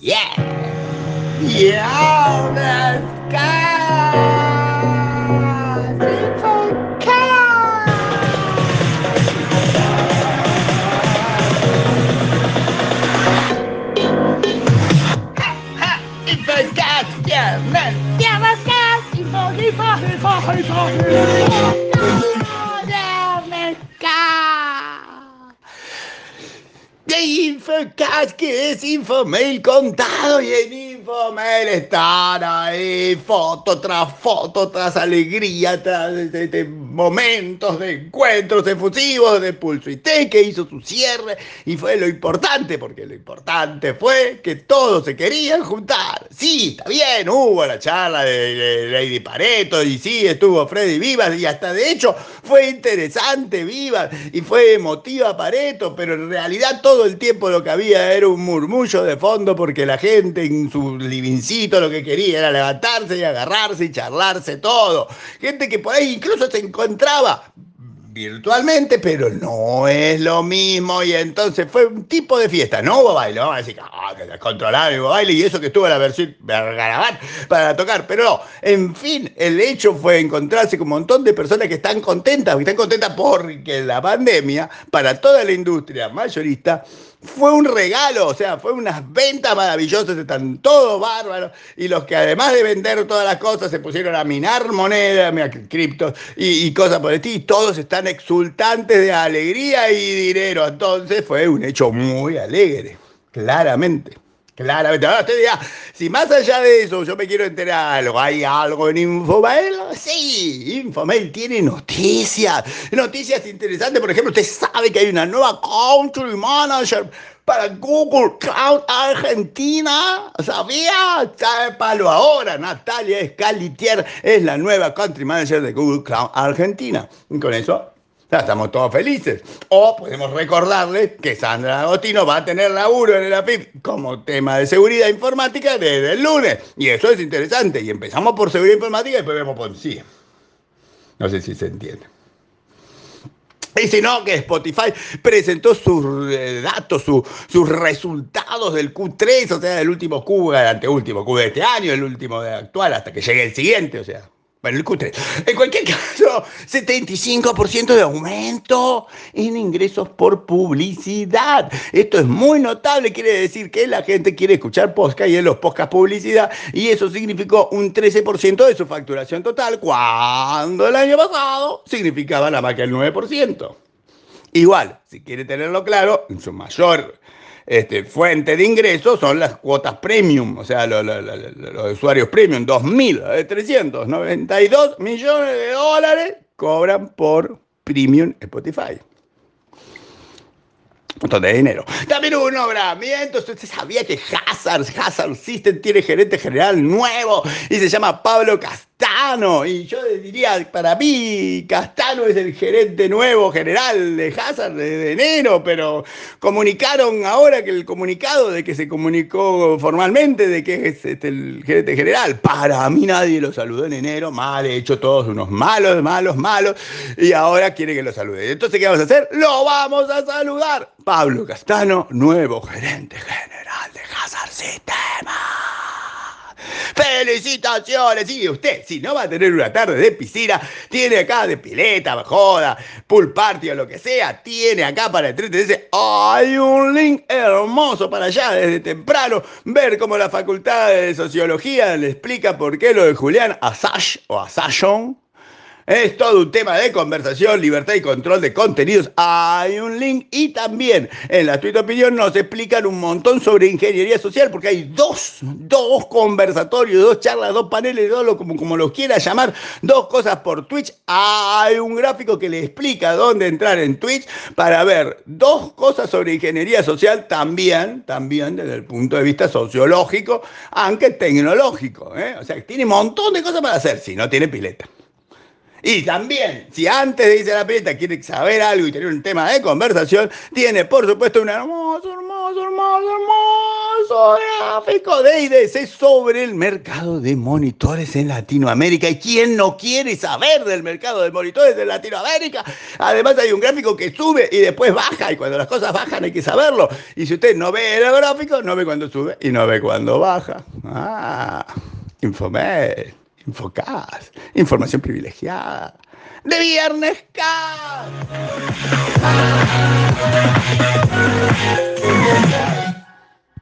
Yeah. Yeah, let's go. Yeah, let's go. People, people, people, people. Infocast, que es Infomail contado y en Infomail están ahí foto tras foto, tras alegría, tras momentos de encuentros efusivos de Pulso y T que hizo su cierre y fue lo importante, porque lo importante fue que todos se querían juntar. Sí, está bien, hubo la charla de, Lady Pareto y sí, estuvo Freddy Vivas y hasta de hecho fue interesante Vivas y fue emotiva Pareto, pero en realidad todo el tiempo lo que había era un murmullo de fondo porque la gente en su livincito lo que quería era levantarse y agarrarse y charlarse todo. Gente que por ahí incluso se encontraba virtualmente, pero no es lo mismo. Y entonces fue un tipo de fiesta. No hubo baile, vamos a decir ah, que controlaba el baile y eso que estuvo la versión para tocar. Pero no, en fin, el hecho fue encontrarse con un montón de personas que están contentas, que están contentas porque la pandemia, para toda la industria mayorista, fue un regalo, o sea, fue unas ventas maravillosas, están todos bárbaros, y los que además de vender todas las cosas se pusieron a minar monedas, criptos y, cosas por el estilo, y todos están exultantes de alegría y dinero, entonces fue un hecho muy alegre, claramente. Claramente, ahora te dirá, si más allá de eso yo me quiero enterar algo, ¿hay algo en Infomail? Sí, Infomail tiene noticias, noticias interesantes. Por ejemplo, usted sabe que hay una nueva Country Manager para Google Cloud Argentina. ¿Sabía? Palo ahora. Natalia Scalitier es la nueva Country Manager de Google Cloud Argentina. Y con eso estamos todos felices. O podemos recordarles que Sandra Agostino va a tener laburo en el APIP como tema de seguridad informática desde el lunes. Y eso es interesante. Y empezamos por seguridad informática y después vemos por sí. No sé si se entiende. Y si no, que Spotify presentó sus eh, datos, sus resultados del Q3, o sea, del último Q, el anteúltimo Q de este año, el último de actual, hasta que llegue el siguiente, o sea, bueno, el Q3. En cualquier caso, 75% de aumento en ingresos por publicidad. Esto es muy notable, quiere decir que la gente quiere escuchar podcast y en los podcasts publicidad, y eso significó un 13% de su facturación total, cuando el año pasado significaba nada más que el 9%. Igual, si quiere tenerlo claro, en su mayor este, fuente de ingresos son las cuotas premium, o sea, los, usuarios premium, 2.392 eh, millones de dólares cobran por premium Spotify un montón de dinero. También hubo un nombramiento. Usted sabía que Hazard, Hazard System tiene gerente general nuevo y se llama Pablo Castano. Y yo diría, para mí, Castano es el gerente nuevo general de Hazard de enero, pero comunicaron ahora que el comunicado de que se comunicó formalmente de que es este, el gerente general. Para mí nadie lo saludó en enero, mal hecho, todos unos malos, malos, malos. Y ahora quiere que lo salude. Entonces, ¿qué vamos a hacer? Lo vamos a saludar. Pablo Castano, nuevo gerente general de Hazard Sistema. ¡Felicitaciones! Y usted, si no va a tener una tarde de piscina, tiene acá de pileta, joda, pool party o lo que sea, tiene acá para entretenerse. Hay un link hermoso para allá desde temprano, ver cómo la Facultad de Sociología le explica por qué lo de Julián Assange o Assange es todo un tema de conversación, libertad y control de contenidos. Hay un link y también en la Twitter Opinión nos explican un montón sobre ingeniería social porque hay dos, dos conversatorios, dos charlas, dos paneles, dos, como, como los quiera llamar, dos cosas por Twitch. Hay un gráfico que le explica dónde entrar en Twitch para ver dos cosas sobre ingeniería social también, también desde el punto de vista sociológico, aunque tecnológico. ¿eh? O sea, tiene un montón de cosas para hacer si no tiene pileta. Y también, si antes de irse a la pileta quiere saber algo y tener un tema de conversación, tiene por supuesto un hermoso, hermoso, hermoso, hermoso infográfico de IDC sobre el mercado de monitores en Latinoamérica. ¿Y quién no quiere saber del mercado de monitores en Latinoamérica? Además hay un gráfico que sube y después baja y cuando las cosas bajan hay que saberlo. Y si usted no ve el gráfico, no ve cuando sube y no ve cuando baja. Ah, Infomed, Infocas, información privilegiada. De Viernes Cast.